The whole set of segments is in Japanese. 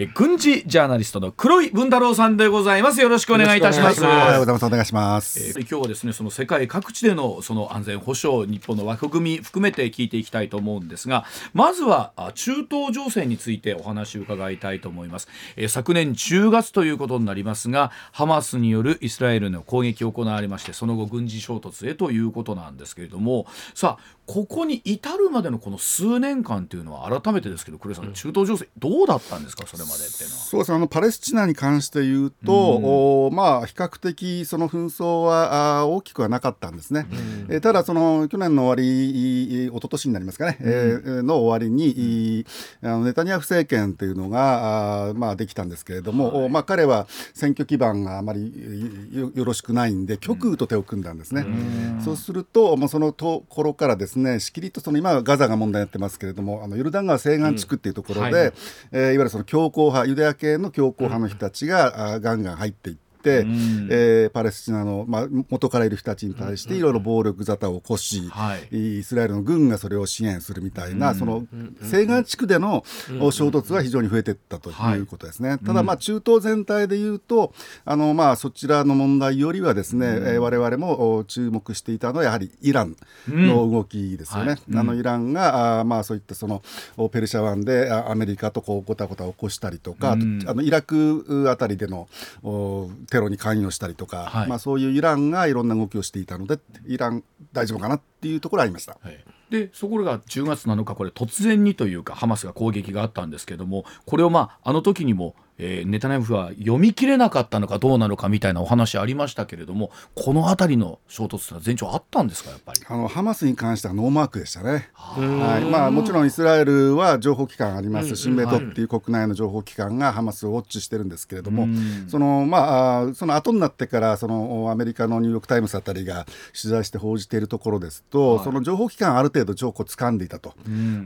え軍事ジャーナリストの黒井文太郎さんでございますよろしくお願いいたしますおはようございます。お願いします。えー今日はですねその世界各地でのその安全保障日本の枠組み含めて聞いていきたいと思うんですがまずはあ中東情勢についてお話を伺いたいと思います、えー昨年10月ということになりますがハマスによるイスラエルの攻撃を行われましてその後軍事衝突へということなんですけれどもさあここに至るまでのこの数年間というのは改めてですけど黒井さん、中東情勢どうだったんですか？それまでっていうのは。そうですね。あのパレスチナに関して言うと、おまあ比較的その紛争はあ大きくはなかったんですね。えーただその去年の終わり、い一昨年になりますかね、えーの終わりに、いあのネタニヤフ政権というのがあーまあできたんですけれども、おまあ彼は選挙基盤があまりいよよろしくないんで極右と手を組んだんですね。そうするともうそのところからですねしきりとその今はガザが問題になってますけれどもあのヨルダン川西岸地区っていうところで、うんはい。えーいわゆるその強硬派ユダヤ系の強硬派の人たちが、うんガンガン入っていって。ん。えーパレスチナの、まあ、元からいる人たちに対していろいろ暴力沙汰を起こし、はい。イスラエルの軍がそれを支援するみたいな、その西岸地区での衝突は非常に増えていったということですね。ただ、まあ、中東全体でいうとあの、まあ、そちらの問題よりはですね、えー我々もお注目していたのはやはりイランの動きですよね。はい。うん。あのイランがあーまあ、そういったそのおペルシャ湾であアメリカとこうごたごた起こしたりとか、うん。あのイラクあたりでのおテロに関与したりとか、はいまあ、そういうイランがいろんな動きをしていたのでイラン大丈夫かなっていうところはありました。はいでそこが10月7日これ突然にというかハマスが攻撃があったんですけどもこれをまああの時にも、えーネタニヤフは読み切れなかったのかどうなのかみたいなお話ありましたけれどもこの辺りの衝突というのは前兆あったんですかやっぱり？あのハマスに関してはノーマークでしたね。はい。まあ、もちろんイスラエルは情報機関あります、シンベトっていう国内の情報機関がハマスをウォッチしてるんですけれども、そのまあ、その後になってからそのアメリカのニューヨーク・タイムズあたりが取材して報じているところですと、その情報機関ある程度情報を掴んでいたと、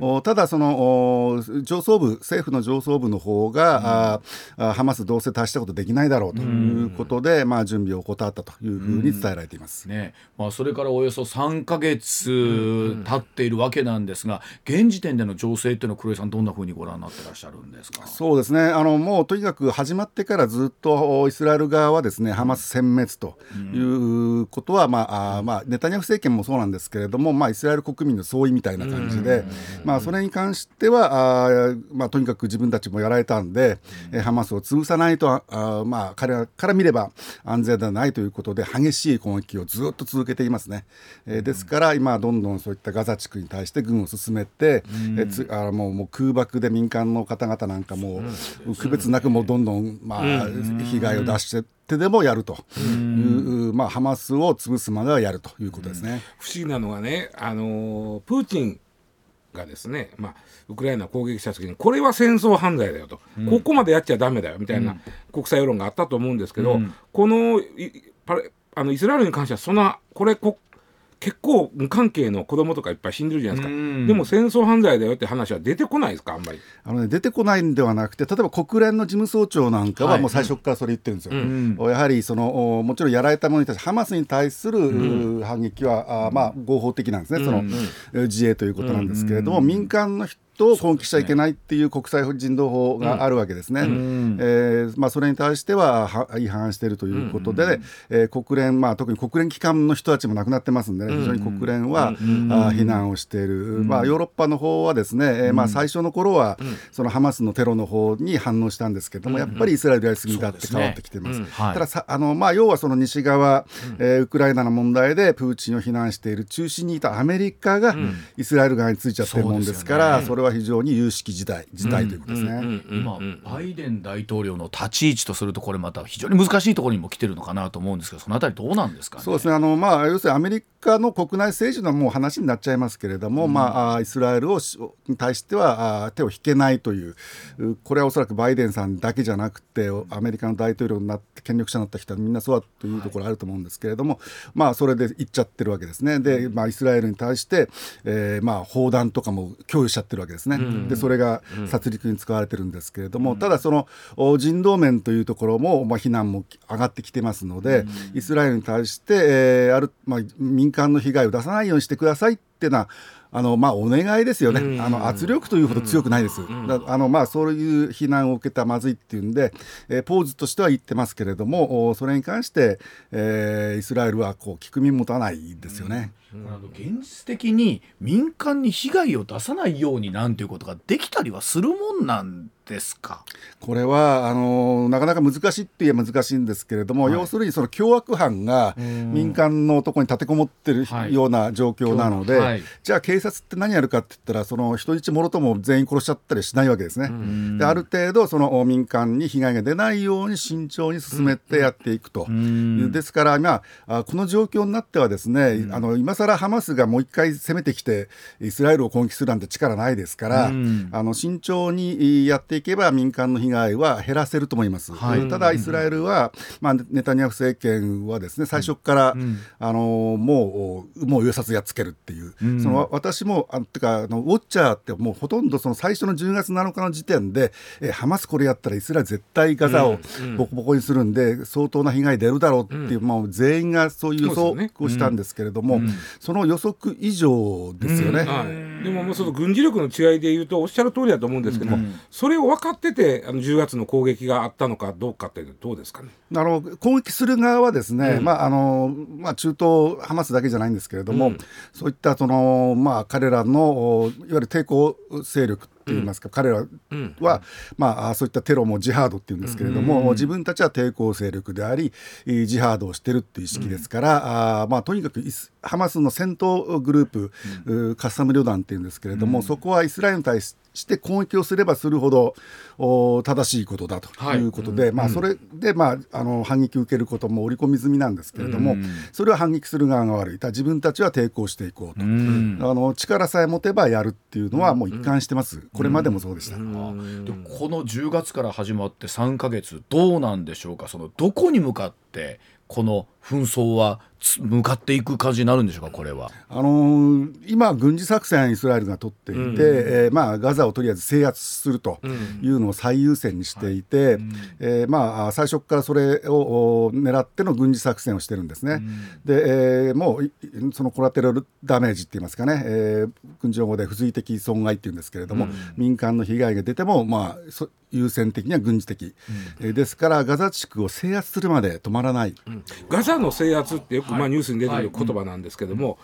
おただそのお上層部政府の上層部の方が、あーあハマスどうせ達したことできないだろうということで、まあ、準備を怠ったというふうに伝えられています。ね。まあ、それからおよそ3か月経っているわけなんですが、現時点での情勢っていうのは黒井さんどんなふうにご覧になってらっしゃるんですか？そうですね。あのもうとにかく始まってからずっとイスラエル側はですねハマス殲滅ということは、まああーまあ、ネタニヤフ政権もそうなんですけれども、まあ、イスラエル国民の総意みたいな感じで、まあ、それに関してはあー、まあ、とにかく自分たちもやられたんで、えーハマスを潰さないとあー、まあ、彼らから見れば安全ではないということで激しい攻撃をずっと続けていますね。えーですから今どんどんそういったガザ地区に対して軍を進めて、えーつあーもうもう空爆で民間の方々なんかもう区別なくもうどんどん、まあ被害を出してってでもやるという、まあ、ハマスを潰すまではやるということですね。不思議なのがね、あのープーチンがですね、まあ、ウクライナを攻撃した時にこれは戦争犯罪だよと、ここまでやっちゃダメだよみたいな国際世論があったと思うんですけど、このいパレあのイスラエルに関してはそんなこれこ結構無関係の子供とかいっぱい死んでるじゃないですか、うん。でも戦争犯罪だよって話は出てこないですかあんまり。あのね、出てこないんではなくて例えば国連の事務総長なんかははい。もう最初からそれ言ってるんですよ。やはりそのおもちろんやられたものに対してハマスに対する、う反撃はあまあ合法的なんですね、そのえー自衛ということなんですけれども、民間の人を攻撃しちゃいけないっていう国際人道法があるわけですね。えーまあ、それに対してはは違反しているということで、えー国連、まあ、特に国連機関の人たちも亡くなってますんでね、非常に国連は、あ非難をしている、まあ、ヨーロッパの方はですね、えーまあ、最初の頃は、そのハマスのテロの方に反応したんですけども、やっぱりイスラエルやりすぎだって変わってきています。はいたださあの、まあ、要はその西側、えーウクライナの問題でプーチンを非難している中心にいたアメリカがイスラエル側についちゃってるもんですから、それは非常に有識事態事態ということですね。今、バイデン大統領の立ち位置とするとこれまた非常に難しいところにも来てるのかなと思うんですけどそのあたりどうなんですかね？そうですね。あの、まあ、要するにアメリ家の国内政治のもう話になっちゃいますけれども、まあ、イスラエルをに対しては手を引けないというこれはおそらくバイデンさんだけじゃなくてアメリカの大統領になって権力者になった人はみんなそうだというところあると思うんですけれども、はい、まあ、それで言っちゃってるわけですね。で、まあ、イスラエルに対して、えーまあ、砲弾とかも供与しちゃってるわけですね、でそれが殺戮に使われてるんですけれども、ただその人道面というところも、まあ、非難も上がってきてますので、イスラエルに対して、えーあるまあ、民間の被害を出さないようにしてくださいっていうのはあのまあ、お願いですよね、あの圧力というほど強くないです、あのまあ、そういう非難を受けたらまずいっていうんで、えー、ポーズとしては言ってますけれども、それに関して、えー、イスラエルはこう聞く耳持たないですよね。あの現実的に民間に被害を出さないようになんていうことができたりはするもんなんですか？これはあのなかなか難しいって言えば難しいんですけれども、はい、要するにその凶悪犯が民間のところに立てこもってるような状況なので、はい、じゃあ警察って何やるかって言ったらその人質もろとも全員殺しちゃったりしないわけですね。である程度その民間に被害が出ないように慎重に進めてやっていくと。ですから今この状況になってはですね、あの今更ハマスがもう一回攻めてきてイスラエルを攻撃するなんて力ないですから、あの慎重にやっていけば民間の被害は減らせると思います。はい、ただイスラエルは、まあ、ネタニヤフ政権はですね最初から、うん、あのもうもう予殺やっつけるっていう、うん、その私もあてかあのウォッチャーってもうほとんどその最初の10月7日の時点でえハマスこれやったらイスラエル絶対ガザをボコボコにするんで、相当な被害出るだろうっていう、まあ、全員がそういう予測をしたんですけれども、その予測以上ですよね。はい、でももうその軍事力の違いでいうとおっしゃる通りだと思うんですけども、それを分かっててあの10月の攻撃があったのかどうかってどうですかね？あの攻撃する側はですね、うん、まああのまあ、中東ハマスだけじゃないんですけれども、うん、そういったその、まあ、彼らのいわゆる抵抗勢力っていいますか、うん、彼らは、うん、まあ、そういったテロもジハードっていうんですけれども、うん、自分たちは抵抗勢力でありジハードをしてるっていう意識ですから、あまあ、とにかくハマスの戦闘グループ、カッサム旅団っていうんですけれども、そこはイスラエルに対して攻撃をすればするほどお正しいことだとい。うことで、はい、まあ、それで、まあ、あの反撃を受けることも織り込み済みなんですけれども、それは反撃する側が悪い。自分たちは抵抗していこうと、あの力さえ持てばやるっていうのはもう一貫してます。これまでもそうでした。でこの10月から始まって3か月どうなんでしょうか？そのどこに向かってこの紛争は向かっていく感じになるんでしょうかこれは。あのー、今軍事作戦イスラエルが取っていて、うん、えー、まあ、ガザをとりあえず制圧するというのを最優先にしていて、うん、えー、まあ、最初からそれを狙っての軍事作戦をしてるんですね。うん、で、えー、もうそのコラテラルダメージって言いますかね、えー、軍事用語で不随的損害っていうんですけれども、民間の被害が出ても、まあ、優先的には軍事的、うん、ですからガザ地区を制圧するまで止まらない、ガザの制圧ってよく、まあ、ニュースに出てくる言葉なんですけども、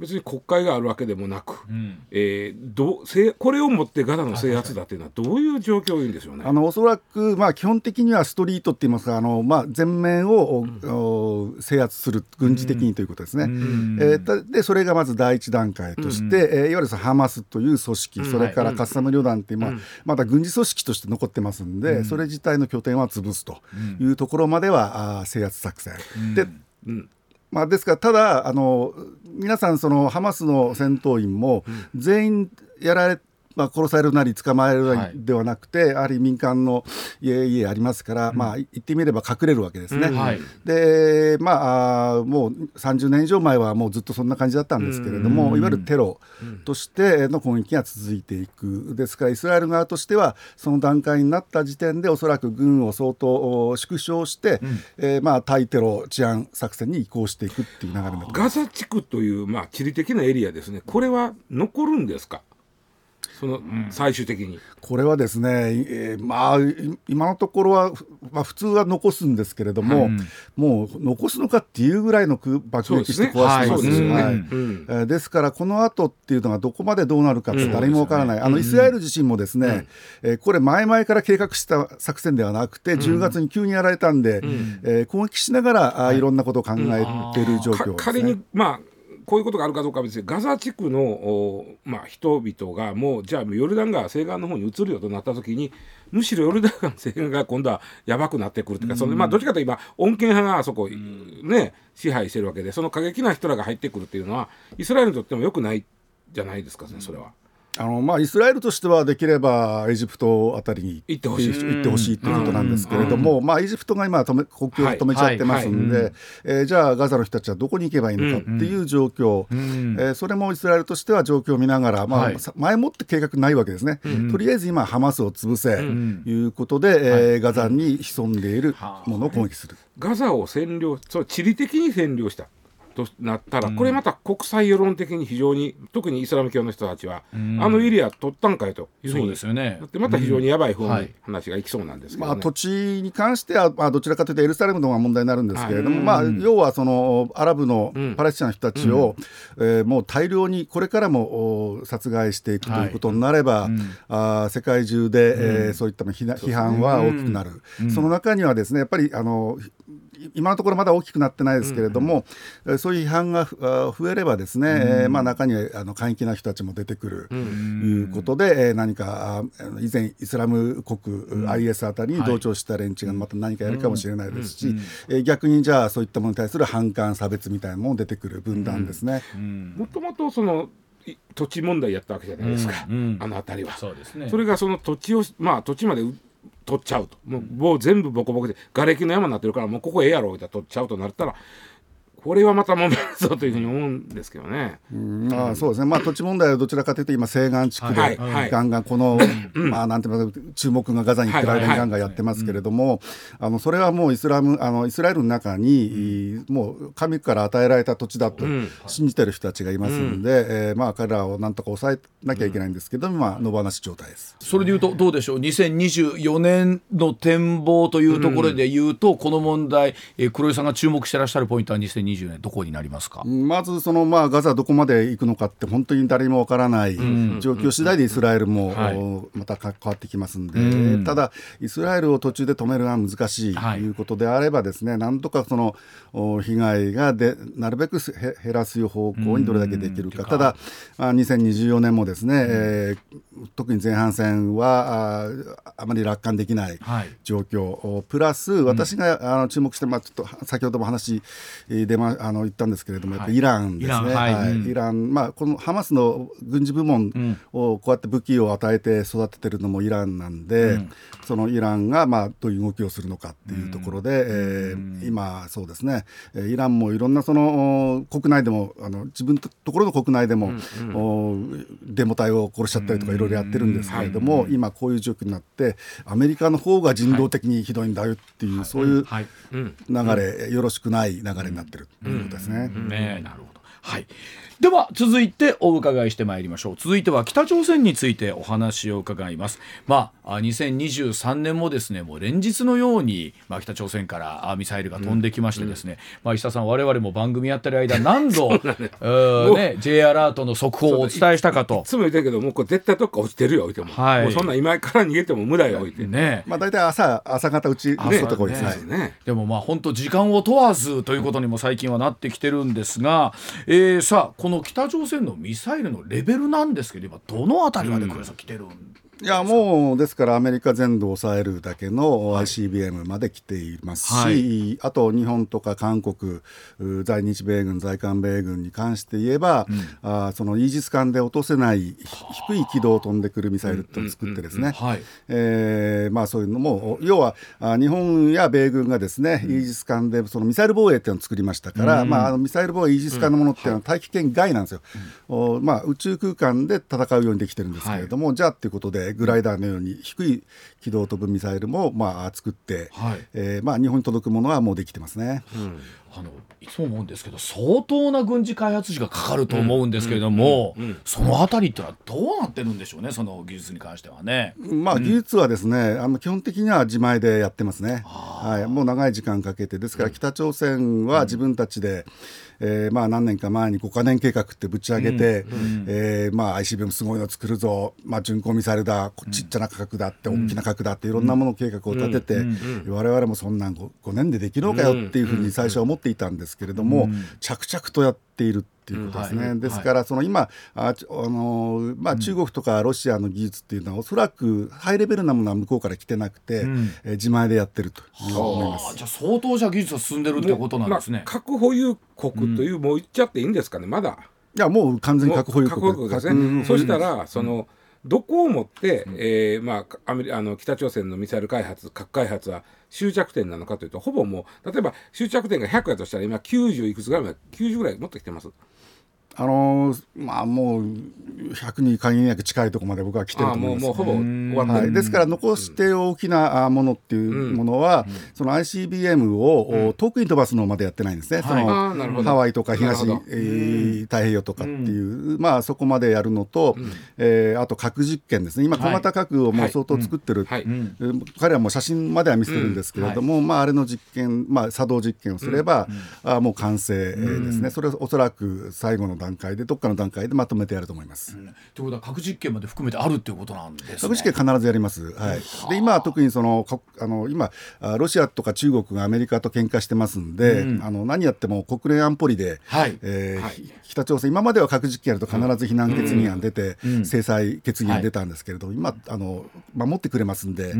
別に国会があるわけでもなく、うん、えー、どせこれをもってガザの制圧だというのはどういう状況を言うんでしょうね？あのおそらく、まあ、基本的にはストリートって言いますかあの、まあ、全面を、うん、制圧する軍事的にということですね。うん、えー、でそれがまず第一段階として、うん、えー、いわゆるハマスという組織、それからカッサム旅団っていう、まあ、まだ軍事組織として残ってますんで、それ自体の拠点は潰すというところまでは、あ制圧作戦。で、まあ、ですからただあの皆さんそのハマスの戦闘員も全員やられまあ、殺されるなり捕まえるなりではなくて、はい、やはり民間の家々ありますから、うん、まあ、言ってみれば隠れるわけですね。うん。はい、でまあもう30年以上前はもうずっとそんな感じだったんですけれども、うん、いわゆるテロとしての攻撃が続いていく。ですからイスラエル側としてはその段階になった時点でおそらく軍を相当縮小して、うん、えー、まあ、対テロ治安作戦に移行していくっていう流れガザ地区という、まあ、地理的なエリアですね。これは残るんですか？その最終的に、これはですね、えー、まあ今のところは、まあ、普通は残すんですけれども、うん、もう残すのかっていうぐらいの爆撃して壊してますですね、はい。えですからこの後っていうのがどこまでどうなるかって誰もわからない、うん、あのイスラエル自身もですね、うん、えー、これ前々から計画した作戦ではなくて、10月に急にやられたんで、うん、えー、攻撃しながらあい。ろんなことを考えている状況ですね。仮にまあこういうことがあるかどうかは別にガザ地区の、まあ、人々がもうじゃあヨルダン川西岸の方に移るよとなった時にむしろヨルダン川西岸が今度はやばくなってくるというか、そのまあどっちかというと今穏健派があそこ、ね支配してるわけでその過激な人らが入ってくるっていうのはイスラエルにとってもよくないじゃないですかねそれは。あのまあ、イスラエルとしてはできればエジプトあたりに行ってほしい。行ってほしいということなんですけれども、まあ、エジプトが今止め、国境を止めちゃってますんで、えーじゃあ、ガザの人たちはどこに行けばいいのかっていう状況、えーそれもイスラエルとしては状況を見ながら、まあ前もって計画ないわけですね、とりあえず今、ハマスを潰せ、いうことで、えーガザに潜んでいるものを攻撃する。ガザを占領そう地理的に占領したとなったら、これまた国際世論的に非常に特にイスラム教の人たちは、あのエリア取ったんかいというふうそうにですよね。だってまた非常にやばい方にはい。話がいきそうなんですけど、まあ、ね土地に関しては、まあ、どちらかというとエルサレムの方が問題になるんですけれども、はいまあ、要はそのアラブのパレスチナの人たちを、えーもう大量にこれからもお殺害していくということになれば、あー世界中で、えーそういった批判批判は大きくなる、その中にはですねやっぱりあのい今のところまだ大きくなってないですけれども、えーそういう批判が増えればですね、えーまあ、中にはあの過激な人たちも出てくる。ということで、えー何か以前イスラム国、IS あたりに同調した連中がまた何かやるかもしれないですし、えー逆にじゃあそういったものに対する反感差別みたいなのも出てくる分断ですね。もともとそのい土地問題やったわけじゃないですか、うんうん。あの辺りは。そうですね。それがその土地をまあ土地までう取っちゃうと。もう全部ボコボコで瓦礫の山になってるからもうここええやろって取っちゃうとなったらこれはまた問題だぞというふうに思うんですけどね。うん。まあ、そうですね、まあ、土地問題はどちらかというと今西岸地区ではいはい。ガンガンこの、まあ、なんていうの注目がガザに行ってガンガンやってますけれどもあのそれはもうイスラムあのイスラエルの中に、もう神から与えられた土地だと信じてる人たちがいますんで、えーまあ、彼らをなんとか抑えなきゃいけないんですけど、まあ、野放し状態です。それでいうとどうでしょう？2024年の展望というところで言うと、この問題、えー黒井さんが注目してらっしゃるポイントは2024年どこになりますか、まずその、まあ、ガザどこまで行くのかって本当に誰にもわからない状況次第でイスラエルも、また変わってきますんで、うん。ただイスラエルを途中で止めるのは難しいとはい。いうことであればですね、なんとかそのお被害がでなるべくへ減らす方向にどれだけできるか、ただ、まあ、2024年もですね、えー特に前半戦はあーあまり楽観できないはい。状況、おプラス私が、あの注目して、まあ、ちょっと先ほども話えーで、まあ、あの言ったんですけれども、やっぱりイランですね、イランはい。はい。うん。イランまあ、このハマスの軍事部門をこうやって武器を与えて育ててるのもイランなんで、そのイランが、まあ、どういう動きをするのかっていうところで、えー今、そうですね、えーイランもいろんなそのお国内でもあの自分のところの国内でも、おデモ隊を殺しちゃったりとかいろいろやってるんですけれども、今こういう状況になってアメリカの方が人道的にひどいんだよっていう、そういうはい。流れ、よろしくない流れになってるということですね。ねえなるほど。はい。では続いてお伺いしてまいりましょう。続いては北朝鮮についてお話を伺います。まああ2023年もですねもう連日のようにまあ北朝鮮からあミサイルが飛んできましてですね、まあ石田さん我々も番組やってる間 何度ね J アラートの速報をお伝えしたかと。い。つも言ってるけどもうこれ絶対どっか落ちてるよ置いても,、はい。もうそんな今から逃げても無駄よ置いて、ね。えまあ、大体朝朝方うちのところですね。ですねでもまあ本当時間を問わずということにも最近はなってきてるんですが、えーさあこの北朝鮮のミサイルのレベルなんですけど今どの辺りまで来てるん来てるん。いやもうですからアメリカ全土を抑えるだけの ICBM まで来ていますし、はい。あと日本とか韓国う在日米軍在韓米軍に関して言えば、あーそのイージス艦で落とせない低い軌道を飛んでくるミサイルっていうのを作ってですね、そういうのも要はあ日本や米軍がですね、イージス艦でそのミサイル防衛っていうのを作りましたから、まあ、あのミサイル防衛イージス艦のものっていうのは大気圏外なんですよ、おまあ、宇宙空間で戦うようにできてるんですけれども、じゃあっていうことでグライダーのように低い軌道を飛ぶミサイルも、まあ、作って、はいえーまあ、日本に届くものはもうできてますね。あのいつも思うんですけど相当な軍事開発費がかかると思うんですけれども、そのあたりってのはどうなってるんでしょうねその技術に関してはね。まあ、技術はですね、あの基本的には自前でやってますね、はい、もう長い時間かけて、ですから北朝鮮は自分たちで、えーまあ、何年か前に5か年計画ってぶち上げて、えーまあ、ICBM すごいの作るぞ、まあ、巡航ミサイルだ、こちっちゃな価格だって、大きな価格だって、いろんなもの計画を立てて、我々もそんなん 5, 5年でできるのかよっていうふうに最初は思っていたんですけれども、着々とやっているっていうことですね。うんはい。ですからその今あちあのまあ中国とかロシアの技術っていうのはおそらくハイレベルなものは向こうから来てなくて、ん。えー自前でやってると思います。じゃあ相当じゃあ技術が進んでるってことなんですね。まあ、。核保有国という、もう言っちゃっていいんですかねまだ。いやもう完全に核保有国もう核保有国ですね、そしたらそのどこをもって、えーまあ、アメリあの北朝鮮のミサイル開発核開発は終着点なのかというとほぼもう例えば終着点が100やとしたら今90いくつぐらいまで90ぐらいもっと来てますあのーまあもう100に限りなく近いところまで僕は来てると思います。もうもうほぼ終わってる、はい、ですから残して大きなあものっていうものは、その ICBM を、お遠くに飛ばすのまでやってないんですね、そあのーなるほど。ハワイとか東、えー太平洋とかっていう、まあ、そこまでやるのと、えーあと核実験ですね。今小型核をもう相当作ってる、はい、えー彼はもう写真までは見せてるんですけれども、まあ、あれの実験、まあ、作動実験をすれば、あもう完成えーですね、それをおそらく最後の段階でどっかの段階でまとめてやると思います。ということは核実験まで含めてあるっていうことなんですね。核実験必ずやります。はい。で今は特にそのかあの今あロシアとか中国がアメリカと喧嘩してますんで、あの何やっても国連安保理で、はいえーはい北朝鮮今までは核実験やると必ず非難決議案出て、制裁決議案出たんですけれど、今あの守ってくれますんで、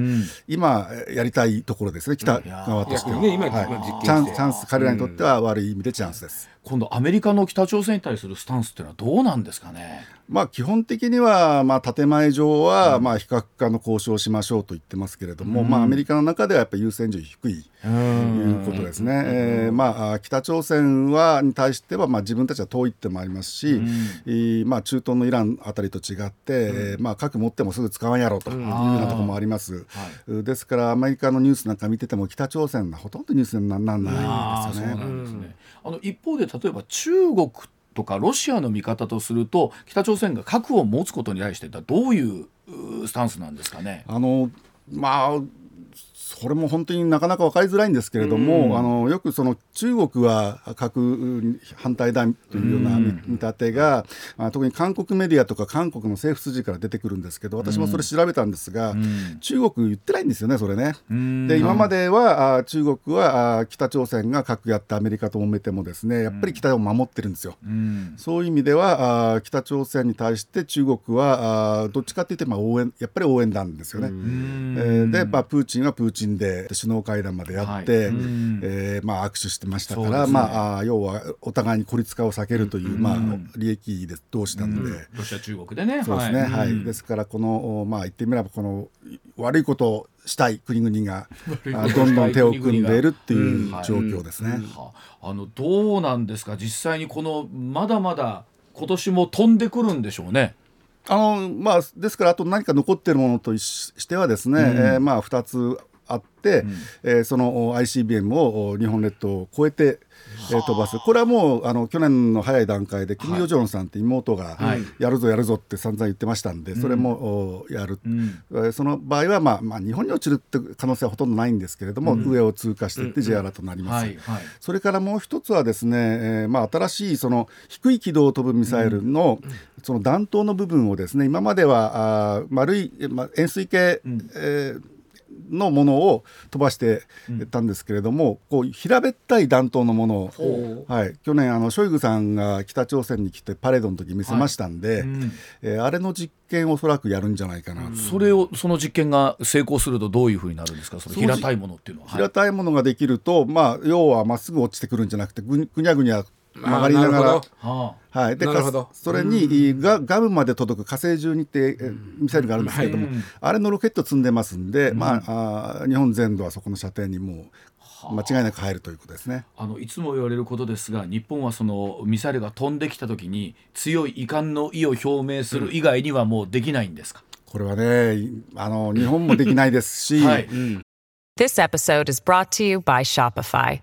今やりたいところですね北側としては。チャンス彼らにとっては悪い意味でチャンスです。今度アメリカの北朝鮮に対するスタンスっていうのはどうなんですかね？まあ、基本的には、まあ、建前上は、まあ、非核化の交渉をしましょうと言ってますけれども、まあ、アメリカの中ではやっぱり優先順位低いということですね。えーまあ、北朝鮮はに対しては、まあ、自分たちは遠いってもありますし、えーまあ、中東のイランあたりと違って、えーまあ、核持ってもすぐ使わんやろうというようなところもあります。ですから、アメリカのニュースなんか見てても、北朝鮮はほとんどニュースにならないですよね。あの一方で例えば中国とかロシアの見方とすると北朝鮮が核を持つことに対してどういううスタンスなんですかね？あのまあそれも本当になかなか分かりづらいんですけれども、あのよくその中国は核反対だというような見見立てが、あ特に韓国メディアとか韓国の政府筋から出てくるんですけど私もそれ調べたんですが、中国言ってないんですよねそれね。で今まではあ中国はあ北朝鮮が核やってアメリカと揉めてもですねやっぱり北を守ってるんですよ。うん。そういう意味ではあ北朝鮮に対して中国はあどっちかというとまあ応援やっぱり応援団ですよね。えーで、まあ、プーチンはプーチンで首脳会談までやって、はい。うん。えーまあ、握手してましたから、ね。まあ、あ要はお互いに孤立化を避けるという、まあ、利益で同士なんで。ロシア中国でね。そうですね、はい。うん。ですからこの、おまあ、言ってみればこの悪いことをしたい国々がどんどん手を組んでいるって国いう状況ですね。はあのどうなんですか？実際にこのまだまだ今年も飛んでくるんでしょうね。あのまあ、ですからあと何か残っているものとししてはですね、えーまあ、2つあって、えーそのお ICBM をお日本列島を越えて、えー飛ばす。これはもうあの去年の早い段階でキム・ヨジョンさんって妹が、はい。やるぞやるぞって散々言ってましたんでそれも、おやる、ん。えーその場合は、まあまあ、日本に落ちるって可能性はほとんどないんですけれども、上を通過していって J アラートになります。はいはい。それからもう一つはですね、えーまあ、新しいその低い軌道を飛ぶミサイルの,、その弾頭の部分をですね今まではあー丸い、まあ、円錐形、えーのものを飛ばしてたんですけれども、こう平べったい弾頭のものを、はい、去年あのショイグさんが北朝鮮に来てパレードの時見せましたんで、ん。えーあれの実験をおそらくやるんじゃないかな。と。それをその実験が成功するとどういうふうになるんですか？その平たいものっていうのは。平たいものができると、まあ、要はまっすぐ落ちてくるんじゃなくてぐぐにゃぐにゃ曲がりながら。ははい、でそれにがガムまで届く火星12ってえミサイルがあるんですけれども、あれのロケット積んでますんで、まあ、あー日本全土はそこの射程にもう間違いなく入るということですね。あのいつも言われることですが日本はそのミサイルが飛んできた時に強い遺憾の意を表明する以外にはもうできないんですか、これはねあの日本もできないですし、はい。This episode is brought to you by Shopify.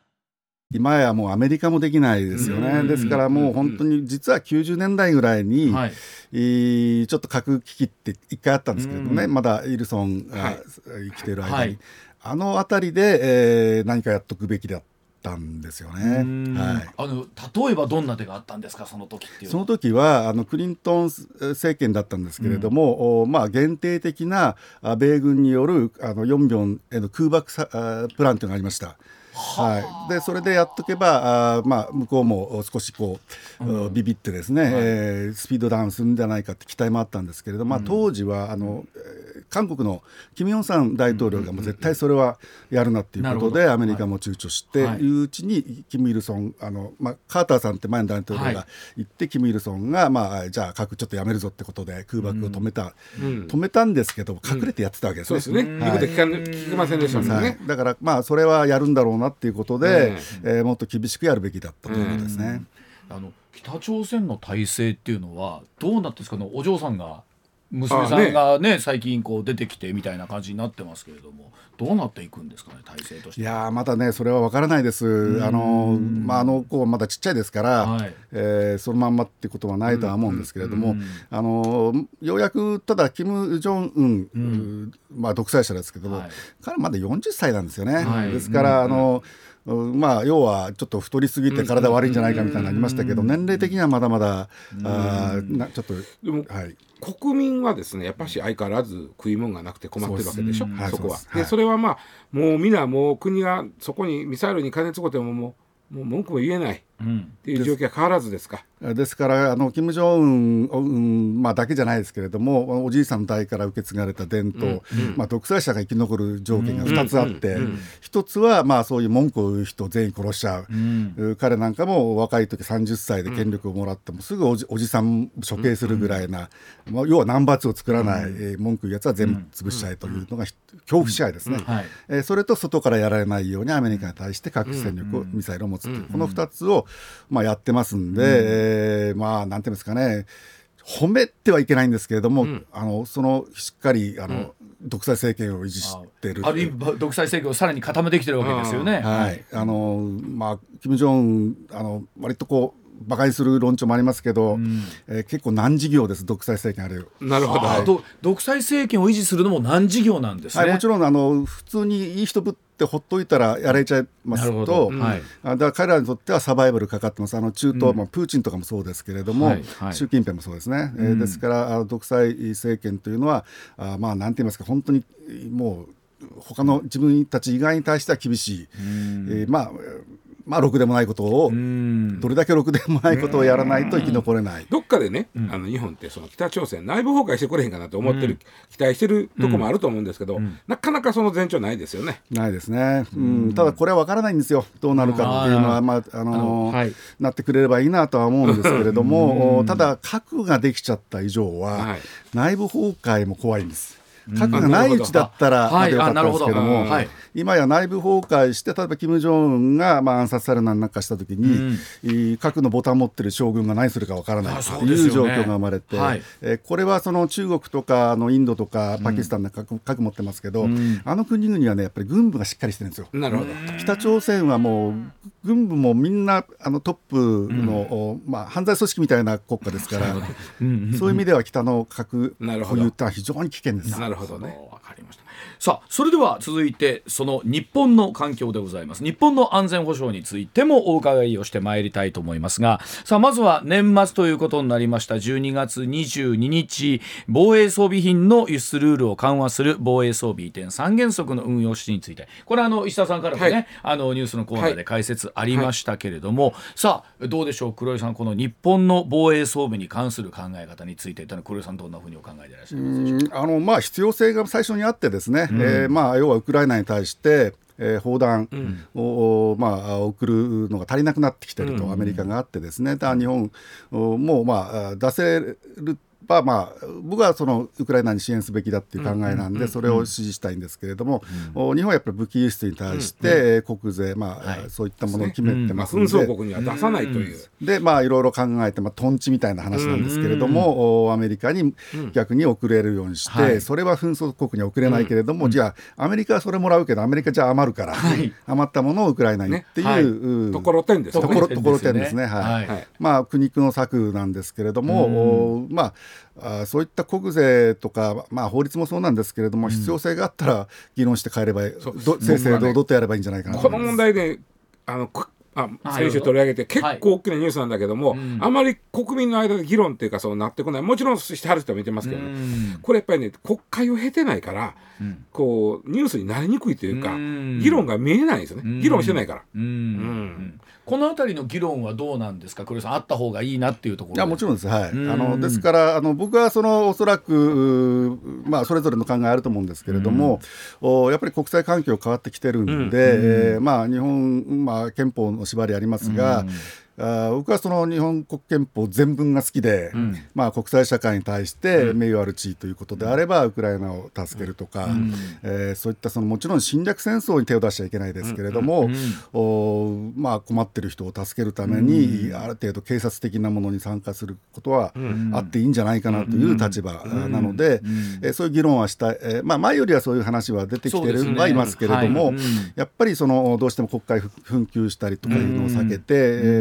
今やもうアメリカもできないですよね。ですからもう本当に実は90年代ぐらいに、はい。えーちょっと核危機って一回あったんですけれどもね、まだイルソンが生きている間に、はい。あの辺りで、えー何かやっとくべきだったんですよね。はい。あの例えばどんな手があったんですか？その時っていうのその時はあのクリントン政権だったんですけれども、おまあ、限定的なあ米軍によるあのヨンビョンへの空爆さあプランというのがありました。はい、でそれでやっとけばあ、まあ、向こうも少しこう、ビビってですね、えースピードダウンするんじゃないかって期待もあったんですけれども、まあ、当時はあの、えー韓国のキム・ヨンサン大統領がもう絶対それはやるなっていうことでアメリカも躊躇してはい。い。ううちにキム・イルソンあの、まあ、カーターさんって前の大統領はい。が言って、キム・イルソンが、まあ、じゃあ核ちょっとやめるぞってことで空爆を止めた、止めたんですけど隠れてやってたわけですね。そうですね。言うこと聞かん聞きませんでしたもんはい。ね。だからまあそれはやるんだろうなっていうことで、えーもっと厳しくやるべきだったということですね。あの北朝鮮の体制っていうのはどうなってるんですか？ねお嬢さんが娘さんがね最近こう出てきてみたいな感じになってますけれどもどうなっていくんですかね体制として。いやーまだねそれは分からないです。あのまああの子はまだちっちゃいですから、はい。えーそのまんまってことはないとは思うんですけれども、あのようやくただキム・ジョンウン、まあ独裁者ですけども、はい。彼まだ40歳なんですよね。はい。ですから、あのうんまあ要はちょっと太りすぎて体悪いんじゃないかみたいなのありましたけど、年齢的にはまだまだ、あーなちょっとでもはい。国民はですねやっぱし相変わらず食い物がなくて困ってるわけでしょ？そこは。でそれはまあもう皆もう国がそこにミサイルに金つこてももうもう文句も言えないっうん。ていう状況は変わらずですか？ですからあの金正恩、うんまあ、だけじゃないですけれどもおじいさんの代から受け継がれた伝統、まあ、独裁者が生き残る条件が2つあって、一つは、まあ、そういう文句を言う人を全員殺しちゃう、彼なんかも若い時30歳で権力をもらってもすぐおじおじさん処刑するぐらいな、まあ、要はナンバー2を作らない、えー文句言うやつは全部潰しちゃえというのがひ恐怖支配ですね。はい。えーそれと外からやられないようにアメリカに対して核戦力を、ミサイルを持つという、この2つを、まあ、やってますんで、えーまあなんていうんですかね。褒めてはいけないんですけれども、あのそのしっかりあの、独裁政権を維持してる。ある意味独裁政権をさらに固めてきてるわけですよね。はい、あのまあ金正恩あの割とこう馬鹿にする論調もありますけど、えー結構難事業です独裁政権あれなるほど。あど独裁政権を維持するのも難事業なんですね。はい、もちろんあの普通にいい人ぶってほっといたらやれちゃいますなるほと、どはい。あだから彼らにとってはサバイバルかかってます。あの中東、まあ、プーチンとかもそうですけれども、はいはい。習近平もそうですね、えーですからあ独裁政権というのはあまあなんて言いますか本当にもう他の自分たち以外に対しては厳しい、えーまあまあろくでもないことをどれだけろくでもないことをやらないと生き残れない。どっかでね、あの日本ってその北朝鮮内部崩壊してくれへんかなと思ってる、期待してるとこもあると思うんですけど、なかなかその前兆ないですよね。ないですね、うん、ただこれは分からないんですよ、どうなるかっていうのは、まああのはいなってくれればいいなとは思うん。ですけれども、ただ、核ができちゃった以上は、はい。内部崩壊も怖いんです。核がないうちだったらあまだよかったんですけども今や内部崩壊して例えば金正恩がまあ暗殺されるなんかした時に、えー核のボタン持ってる将軍が何するかわからない。あという状況が生まれて、はい。えーこれはその中国とかあのインドとかパキスタンで核,、核持ってますけど、あの国々はねやっぱり軍部がしっかりしてるんですよ。なるほど。北朝鮮はもう軍部もみんなあのトップの、おまあ、犯罪組織みたいな国家ですから、そういう意味では北の核保有ってのは非常に危険です。なるほどね。わかりました。さあそれでは続いてその日本の環境でございます。日本の安全保障についてもお伺いをしてまいりたいと思いますがさあまずは年末ということになりました。12月22日防衛装備品の輸出ルールを緩和する防衛装備移転三原則の運用指針について。これあの石田さんからもね、はい。あのニュースのコーナーはい。で解説ありましたけれども、さあどうでしょう？黒井さんこの日本の防衛装備に関する考え方についてというのは黒井さんどんなふうにお考えでいらっしゃいますでしょう？かうんあのまあ必要性が最初にあってですね、えーまあ、要はウクライナに対して、えー砲弾を、まあ、送るのが足りなくなってきてると、アメリカがあってですね。だから日本おもう、まあ、出せるはまあ僕はそのウクライナに支援すべきだっていう考えなんでそれを支持したいんですけれども、お日本はやっぱり武器輸出に対して国税まあそういったものを決めてます紛ので。争国には出さないという。でまあいろいろ考えて、まあ、トンチみたいな話なんですけれども、おアメリカに逆に送れるようにして、はい。それは紛争国には送れないけれども、じゃあアメリカはそれもらうけどアメリカじゃあ余るから、余ったものをウクライナにっていう、ところてんですよね。ところところてんですね。はい。まあ苦肉の策なんですけれども、おまああーそういった国税とか、まあ、法律もそうなんですけれども、必要性があったら議論して変えればいい、ど正々堂々とやればいいんじゃないかなとこの思います。問題で、あの、くあはい先週取り上げて結はい。構大きなニュースなんだけども、あまり国民の間で議論っていうかそうなってこない。もちろんしてはる人は見てますけどね。これやっぱりね国会を経てないから、こうニュースになりにくいというかうん。議論が見えないんですよね。議論してないから。うん。んこのあたりの議論はどうなんですか？黒井さんあった方がいいなっていうところいやもちろんです、はい、うん。あのですからあの僕はそのおそらく、まあ、それぞれの考えあると思うんですけれども、おやっぱり国際環境変わってきてるんで、えーまあ、日本、まあ、憲法の縛りありますが、あー僕はその日本国憲法全文が好きで、まあ、国際社会に対して名誉ある地位ということであれば、ウクライナを助けるとか、えーそういったそのもちろん侵略戦争に手を出しちゃいけないですけれども、おまあ、困ってる人を助けるために、ある程度警察的なものに参加することはあっていいんじゃないかなという立場なので、えーそういう議論はしたい、えーまあ、前よりはそういう話は出てきてそうですね。るはいますけれども、はい。うん。やっぱりそのどうしても国会紛糾したりとかいうのを避けて、え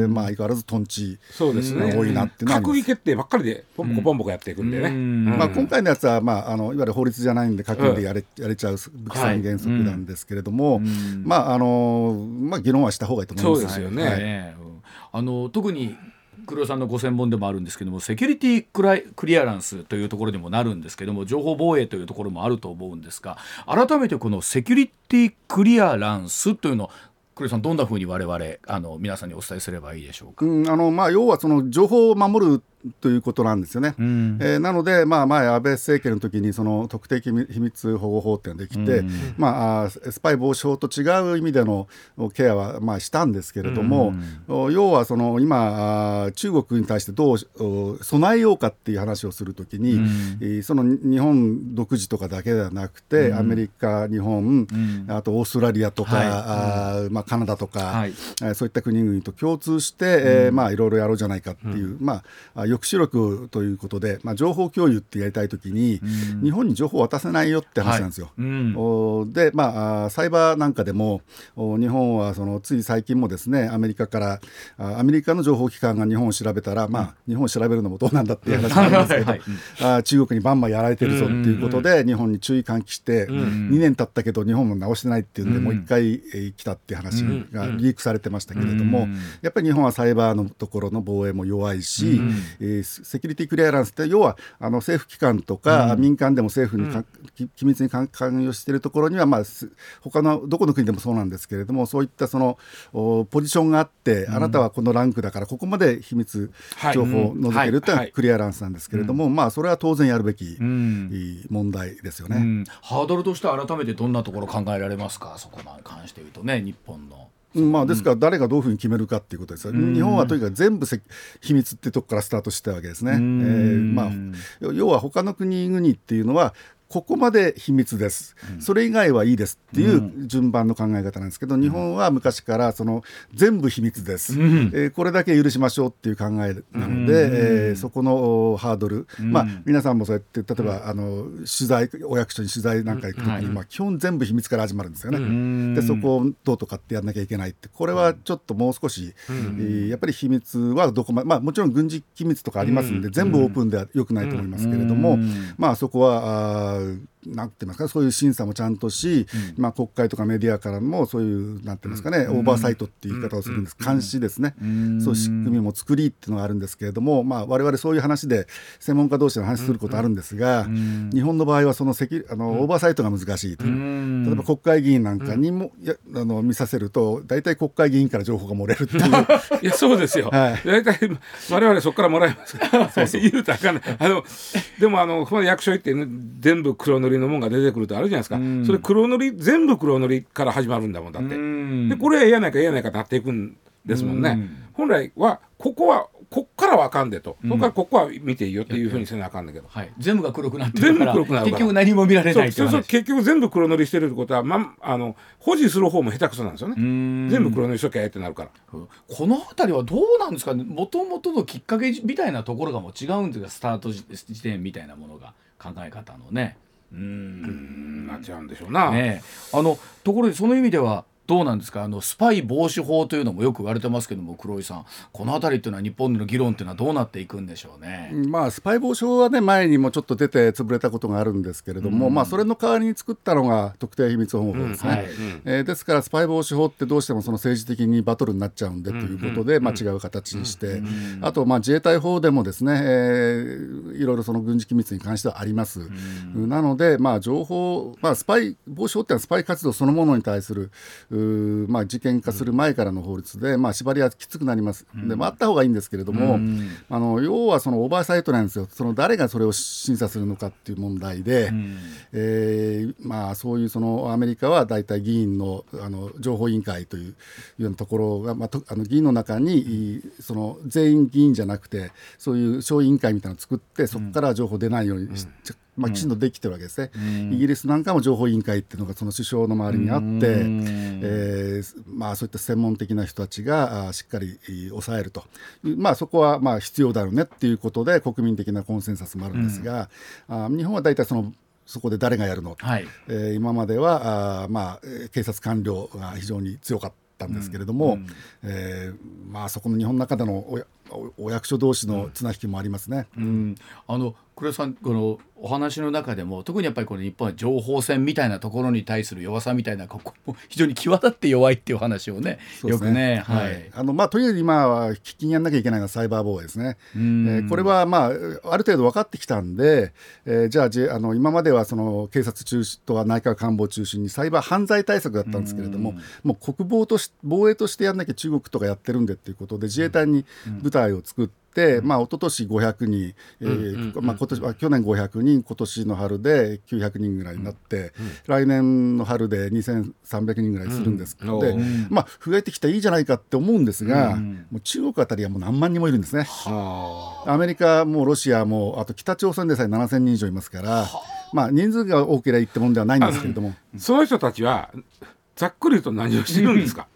ーまあ、相変わらずトンチそうですね、多いなっていうのはあります。閣議決定ばっかりでポンポコポンポコやっていくんでね。うん。うん。まあ、今回のやつは、まあ、あのいわゆる法律じゃないんで閣議でやれ,、やれちゃう武器三原則なんですけれども、まああのまあ、議論はした方がいいと思います。そうですよね。はい。うんあの特に黒井さんのご専門でもあるんですけどもセキュリティクライクリアランスというところにもなるんですけども情報防衛というところもあると思うんですが改めてこのセキュリティクリアランスというのを黒井さんどんなふうに我々あの皆さんにお伝えすればいいでしょうか？うんあのまあ、要はその情報を守るということなんですよね。えーなので、まあ、前、安倍政権の時にその特定秘密保護法っていうのができて、まあ、あースパイ防止法と違う意味でのケアは、まあ、したんですけれども、お要はその今、中国に対してどうお備えようかっていう話をするときに、えーその日本独自とかだけではなくて、アメリカ、日本、あとオーストラリアとか、はい。あーまあ、カナダとか、はい。えーそういった国々と共通して、えーまあ、いろいろやろうじゃないかっていう、まあ、あ抑止力ということで、まあ、情報共有ってやりたいときに、日本に情報を渡せないよって話なんですよ。うん。おで、まあ、あサイバーなんかでもお日本はそのつい最近もですねアメリカからあアメリカの情報機関が日本を調べたら、まあ、日本を調べるのもどうなんだっていう話 なんですけど、はい。あ中国にバンバンやられてるぞっていうことで、日本に注意喚起して、2年経ったけど日本も直してないっていうんで、もう一回、えー来たっていう話がリークされてましたけれども、やっぱり日本はサイバーのところの防衛も弱いし、えーセキュリティクリアランスって要はあの政府機関とか、民間でも政府にか、き機密に関関与しているところには、まあ、す他のどこの国でもそうなんですけれどもそういったそのおポジションがあって、あなたはこのランクだからここまで秘密はい情報を除けるっていうのクリアランスなんですけれども、まあそれは当然やるべき、問題ですよね。うん。ハードルとしては改めてどんなところ考えられますか？そこに関して言うとね日本の。う。んまあ、ですから誰がどういうふうに決めるかっていうことです。よ、日本はとにかく全部せ秘密ってとこからスタートしてたわけですね。えーまあ、要は他の国々っていうのはここまで秘密です、それ以外はいいですっていう順番の考え方なんですけど、日本は昔からその全部秘密です、えーこれだけ許しましょうっていう考えなので、えーそこのおハードル、まあ、皆さんもそうやって例えば、あの取材お役所に取材なんか行くときに、まあ、基本全部秘密から始まるんですよね。でそこをどうとかってやんなきゃいけないってこれはちょっともう少し、えーやっぱり秘密はどこまで、まあ、もちろん軍事機密とかありますんで、全部オープンではよくないと思いますけれども、まあそこはあ so なんてますか？そういう審査もちゃんとし、まあ、国会とかメディアからもそういうなんて言いますかね、オーバーサイトっていう言い方をするんです、監視ですね、そういう仕組みも作りっていうのがあるんですけれども、まあ、我々そういう話で専門家同士で話することあるんですが、日本の場合はそのセキュあのオーバーサイトが難しいと。例えば国会議員なんかにも、いやあの見させると大体国会議員から情報が漏れるっていう。いやそうですよ、はい。大体我々そこからもらえますから。言うとあかんないあのでもあの役所行って、ね、全部黒塗りのもんが出てくるとあるじゃないですか、それ黒塗り全部黒塗りから始まるんだもんだって、でこれは嫌ないか嫌ないかなっていくんですもんね、本来はここはこっからはあかんでと、そこからここは見ていいよっていうふうにせなあかんだけど、はい、全部が黒くなってるから全部黒くなるから。結局何も見られないってそうそう結局全部黒塗りしてるってことは、ま、あの保持する方も下手くそなんですよね。全部黒塗りしときゃええってなるから。この辺りはどうなんですかね。もともとのきっかけみたいなところがもう違うんですがスタート時時点みたいなものが考え方のね。うん。なっちゃうんでしょうな、ねえ。あのところでその意味ではどうなんですか？あのスパイ防止法というのもよく言われてますけども黒井さん。この辺りっていうのは日本での議論っていうのはどうなっていくんでしょうね？まあ、スパイ防止法はね前にもちょっと出て潰れたことがあるんですけれども、まあ、それの代わりに作ったのが特定秘密保護法ですね、うんはい。えーですからスパイ防止法ってどうしてもその政治的にバトルになっちゃうんでということで、まあ、違う形にして、あとまあ自衛隊法でもですね、えーいろいろその軍事機密に関してはあります、なので、まあ、情報、まあ、スパイ防止法ってのはスパイ活動そのものに対するまあ、事件化する前からの法律で、まあ、縛りはきつくなります、でまあ、あった方がいいんですけれども、あの要はそのオーバーサイトなんですよ、その誰がそれを審査するのかっていう問題で、えーまあ、そういうそのアメリカは大体議員のあの情報委員会というようなところが、まあ、とあの議員の中にいその全員議員じゃなくて、そういう小委員会みたいなのを作って、そこから情報出ないようにし、まあ、きちんとできてるわけですね、イギリスなんかも情報委員会っていうのがその首相の周りにあって、えーまあ、そういった専門的な人たちがあしっかりえー抑えると。まあ、そこはまあ必要だろうねっていうことで国民的なコンセンサスもあるんですが、あ日本は大体そのそこで誰がやるの、はい。えー今まではあー、まあ、えー警察官僚が非常に強かったんですけれども、えーまあ、そこの日本の中でのお役所同士の綱引きもありますね。うん、あの黒井さんこのお話の中でも特にやっぱりこの日本は情報戦みたいなところに対する弱さみたいなここも非常に際立って弱いっていう話をねそうですよくねはい、あのまあ、とりあえず今は喫緊にやらなきゃいけないのはサイバー防衛ですね。えん。ーこれは、まあ、ある程度分かってきたんで、えーじゃあじあの今まではその警察中心とは内閣官房中心にサイバー犯罪対策だったんですけれども、もう国防とし防衛としてやらなきゃ中国とかやってるんでっていうことで自衛隊に部隊を作って。まあ一昨年500人、えーまあ今年は去年500人、今年の春で900人ぐらいになって、来年の春で2300人ぐらいするんですので、うん。まあ増えてきていいじゃないかって思うんですが、もう中国あたりはもう何万人もいるんですね。あ。アメリカもロシアもあと北朝鮮でさえ7000人以上いますから、まあ、人数が多ければいいってもんではないんですけれども。ーその人たちはざっくりと何をしてるんですか？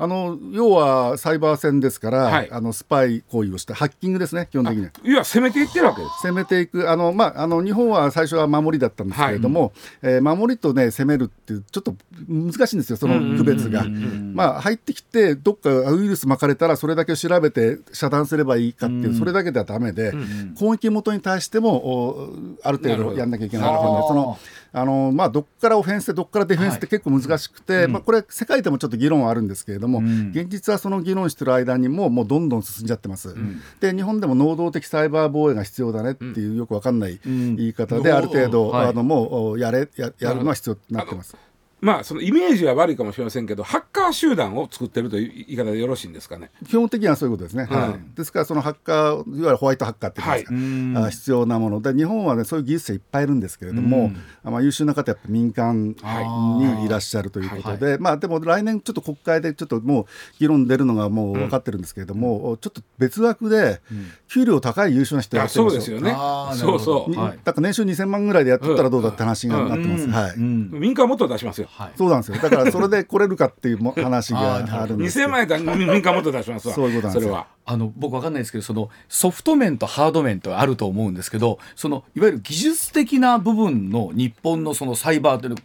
あの要はサイバー戦ですから、はい。あのスパイ行為をしてハッキングですね基本的に。は。いや攻めていってるわけです。攻めていくあの、まあ、あの日本は最初は守りだったんですけれども、えー守りと、ね、攻めるっていうちょっと難しいんですよその区別が。まあ、入ってきてどっかウイルス巻かれたらそれだけを調べて遮断すればいいかっていう、それだけではダメで、攻撃元に対してもおある程度やんなきゃいけないそのあの、まあ、どっからオフェンスでどっからディフェンスって結構難しくて、まあ、これ世界でもちょっと議論はあるんですけれども、現実はその議論してる間にももうどんどん進んじゃってます。で日本でも能動的サイバー防衛が必要だねっていうよくわかんない言い方で、うんある程度、はい。あのもうおやれややるのは必要になってます。まあそのイメージは悪いかもしれませんけどハッカー集団を作ってるという言い方でよろしいんですかね。基本的にはそういうことですね、はい、ですからそのハッカーいわゆるホワイトハッカーっていうんですか、あ必要なもので日本はねそういう技術者いっぱいいるんですけれども、まあ、優秀な方やっぱ民間にいらっしゃるということで、まあでも来年ちょっと国会でちょっともう議論出るのがもう分かってるんですけれども、ちょっと別枠で給料高い優秀な人いややってるんでよそうですすよね。そうそう、だから年収2000万ぐらいでやってったらどうだって話になってます、はい、民間もっと出しますよ、はい。そうなんですよ。だからそれで来れるかっていうも話があるんですけ2000ど。万円だ民間もっと出しますわ。そういうことなんですよ。あの僕わかんないですけどそのソフト面とハード面とあると思うんですけどそのいわゆる技術的な部分の日本のそのサイバーというの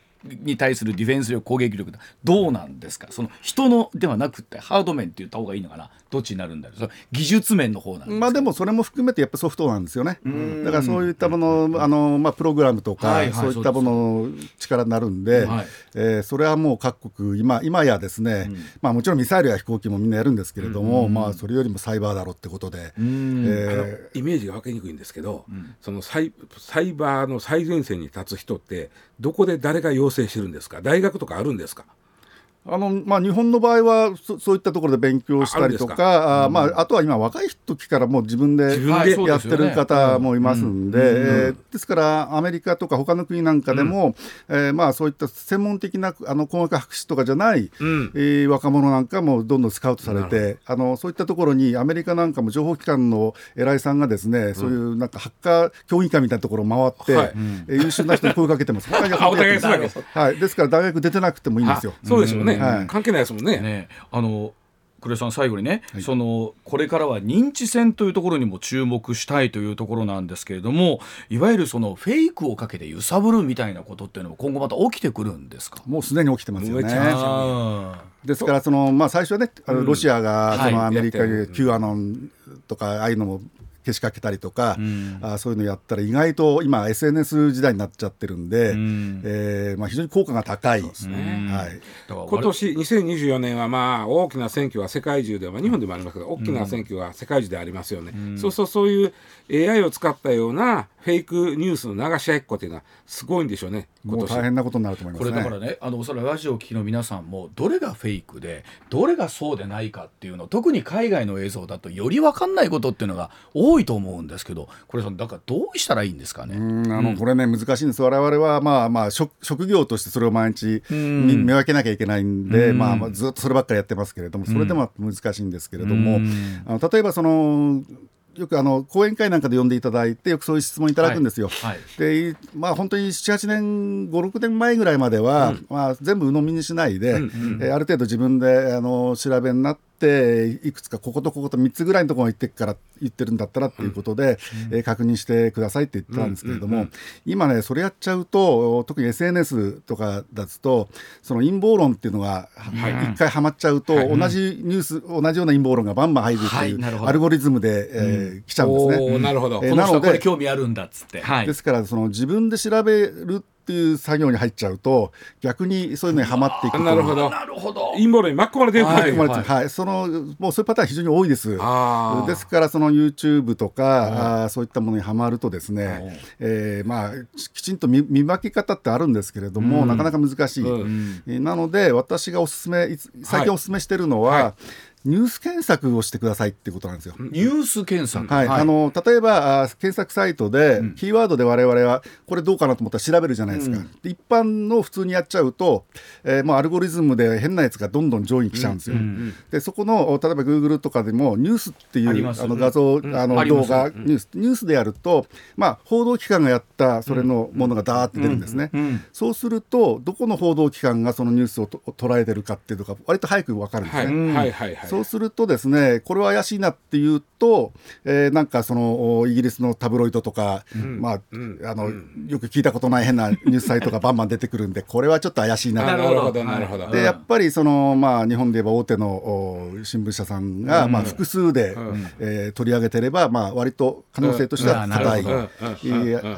に対するディフェンス力攻撃力どうなんですか？その人のではなくてハード面って言った方がいいのかな？どっちになるんだろう。技術面の方なんですかまあでもそれも含めてやっぱソフトなんですよね。だからそういったもの、あのまあプログラムとか、はいはいそういったもの力になるんで、はい。えーそれはもう各国今今やですね、まあもちろんミサイルや飛行機もみんなやるんですけれども、まあそれよりもサイバーだろうってことで、えイメージが分かりにくいんですけど、そのサイサイバーの最前線に立つ人ってどこで誰が養成してるんですか？大学とかあるんですか？あのまあ、日本の場合はそそういったところで勉強したりとかああ、まあ、あとは今若い時からもう自分でやってる方もいますんで、えーですからアメリカとか他の国なんかでも、えーまあ、そういった専門的なあの工学博士とかじゃない、うん。えー若者なんかもどんどんスカウトされてあのそういったところにアメリカなんかも情報機関の偉いさんがですね、そういうなんかハッカー協議会みたいなところを回って、はい。えー優秀な人に声かけてます。はい、ですから大学出てなくてもいいんですよ。あそうでしょうね、はい。関係ないですもんね。ね。あの黒井さん最後にね、そのこれからは認知戦というところにも注目したいというところなんですけれどもいわゆるそのフェイクをかけて揺さぶるみたいなことっていうのも今後また起きてくるんですか？もうすでに起きてますよね。ですからその、まあ、最初はねあのロシアがそのはいアメリカで Q アノンとかああいうのもけしかけたりとか、ん。あそういうのやったら意外と今 SNS 時代になっちゃってるんで、ん。えーまあ、非常に効果が高い。ね。はい。だから今年2024年はまあ大きな選挙は世界中では、まあ、日本でもありますけど大きな選挙は世界中でありますよね、そうそうそういう AI を使ったようなフェイクニュースの流し合いっこっていうのはすごいんでしょうね今もう年大変なことになると思います。ね。これだからねあのおそらくラジオを聴きの皆さんもどれがフェイクでどれがそうでないかっていうの特に海外の映像だとより分かんないことっていうのが多いと思うんですけどこれだからどうしたらいいんですかね？うんあのこれね難しいんです。我々はまあまあ職職業としてそれを毎日見見分けなきゃいけないんで、まあ、まあずっとそればっかりやってますけれどもそれでも難しいんですけれども、あの例えばそのよくあの講演会なんかで呼んでいただいてよくそういう質問いただくんですよ。はい。でまあ本当に78年56年前ぐらいまでは、まあ、全部鵜呑みにしないで、えーある程度自分であの調べになっていくつかこことここと3つぐらいのところに行ってっから言ってるんだったらっていうことで、えー確認してくださいって言ってたんですけれども、今ねそれやっちゃうと特に SNS とかだとその陰謀論っていうのがは一回はまっちゃうと、同じニュース同じような陰謀論がバンバン入るってはい。うアルゴリズムで、えー来ちゃうんですね。なるほど、えーなのでれ興味あるんだっつって。はい。ですからその自分で調べるっていう作業に入っちゃうと逆にそういうのにはまっていくとなるほど。なるほど。陰謀論に巻き込まれていくわけ。巻き込まれてはい。はい。そのもうそういうパターン非常に多いです。あー。ですからその YouTube とか、あーそういったものにはまるとですね、えーまあききちんと見見分け方ってあるんですけれども、なかなか難しい、なので私がおすすめいつ最近おすすめしてるのは、はいニュース検索をしてくださいってことなんですよ。ニュース検索。はい、あの例えば検索サイトで、キーワードで我々はこれどうかなと思ったら調べるじゃないですか、で一般の普通にやっちゃうと、えーもうアルゴリズムで変なやつがどんどん上位に来ちゃうんですよ、でそこの例えば Google とかでもニュースっていうあの画像、あの動画、ニュースニュースでやると、まあ、報道機関がやったそれのものがダーって出るんですね、そうするとどこの報道機関がそのニュースをと捉えてるかっていうのが割と早く分かるんですはね。い、はい。はい。はいそうするとですねこれは怪しいなっていうと、えーなんかそのおイギリスのタブロイドとか、まあ、あのよく聞いたことない変なニュースサイトが バンバン出てくるんでこれはちょっと怪しいな。なとるほどなるほど、でやっぱりその、まあ、日本で言えば大手のお新聞社さんが、まあ、複数で、えー取り上げてれば、まあ、割と可能性としては高い、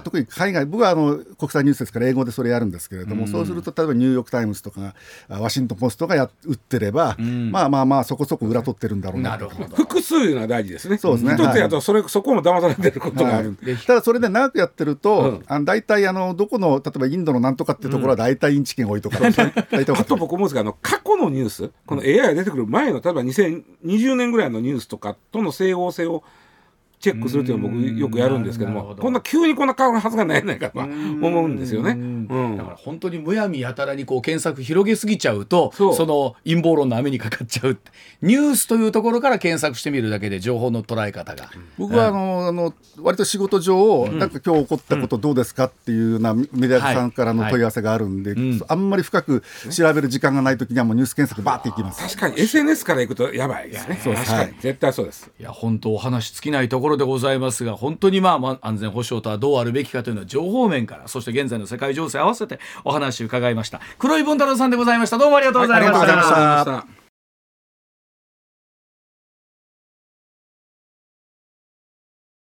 特に海外僕はあの国際ニュースですから英語でそれやるんですけれども、そうすると例えばニューヨーク・タイムズとかあワシントン・ポストがや打ってれば、まあまあまあそこそこ裏取ってるんだろうな。るほど。複数いうのは大事ですね。そうですね。一つやとそれそこも騙されてることがある、はい。ただそれで長くやってると、うん。あの大体あのどこの例えばインドのなんとかってところは大体インチ券多いとか、大体分かあと僕思うんですがあの過去のニュースこの AI が出てくる前の例えば2020年ぐらいのニュースとかとの整合性をチェックするというのを僕よくやるんですけどもこんな急にこんな変わるはずがないやないかとは思うんですよね。うん。だから本当にむやみやたらにこう検索広げすぎちゃうとそう。その陰謀論の網にかかっちゃうってニュースというところから検索してみるだけで情報の捉え方が、僕はあの、あの割と仕事上、なんか今日起こったことどうですかっていうようなメディアさんからの問い合わせがあるんで、あんまり深く調べる時間がないときにはもうニュース検索バーっていきます。確かに。SNS からいくとやばいですね。確かに、はい。絶対そうです。いや本当お話尽きないところころでございますが本当にまあまあ安全保障とはどうあるべきかというのは情報面からそして現在の世界情勢合わせてお話を伺いました。黒井文太郎さんでございました。どうもありがとうございました、はいありがとうございました。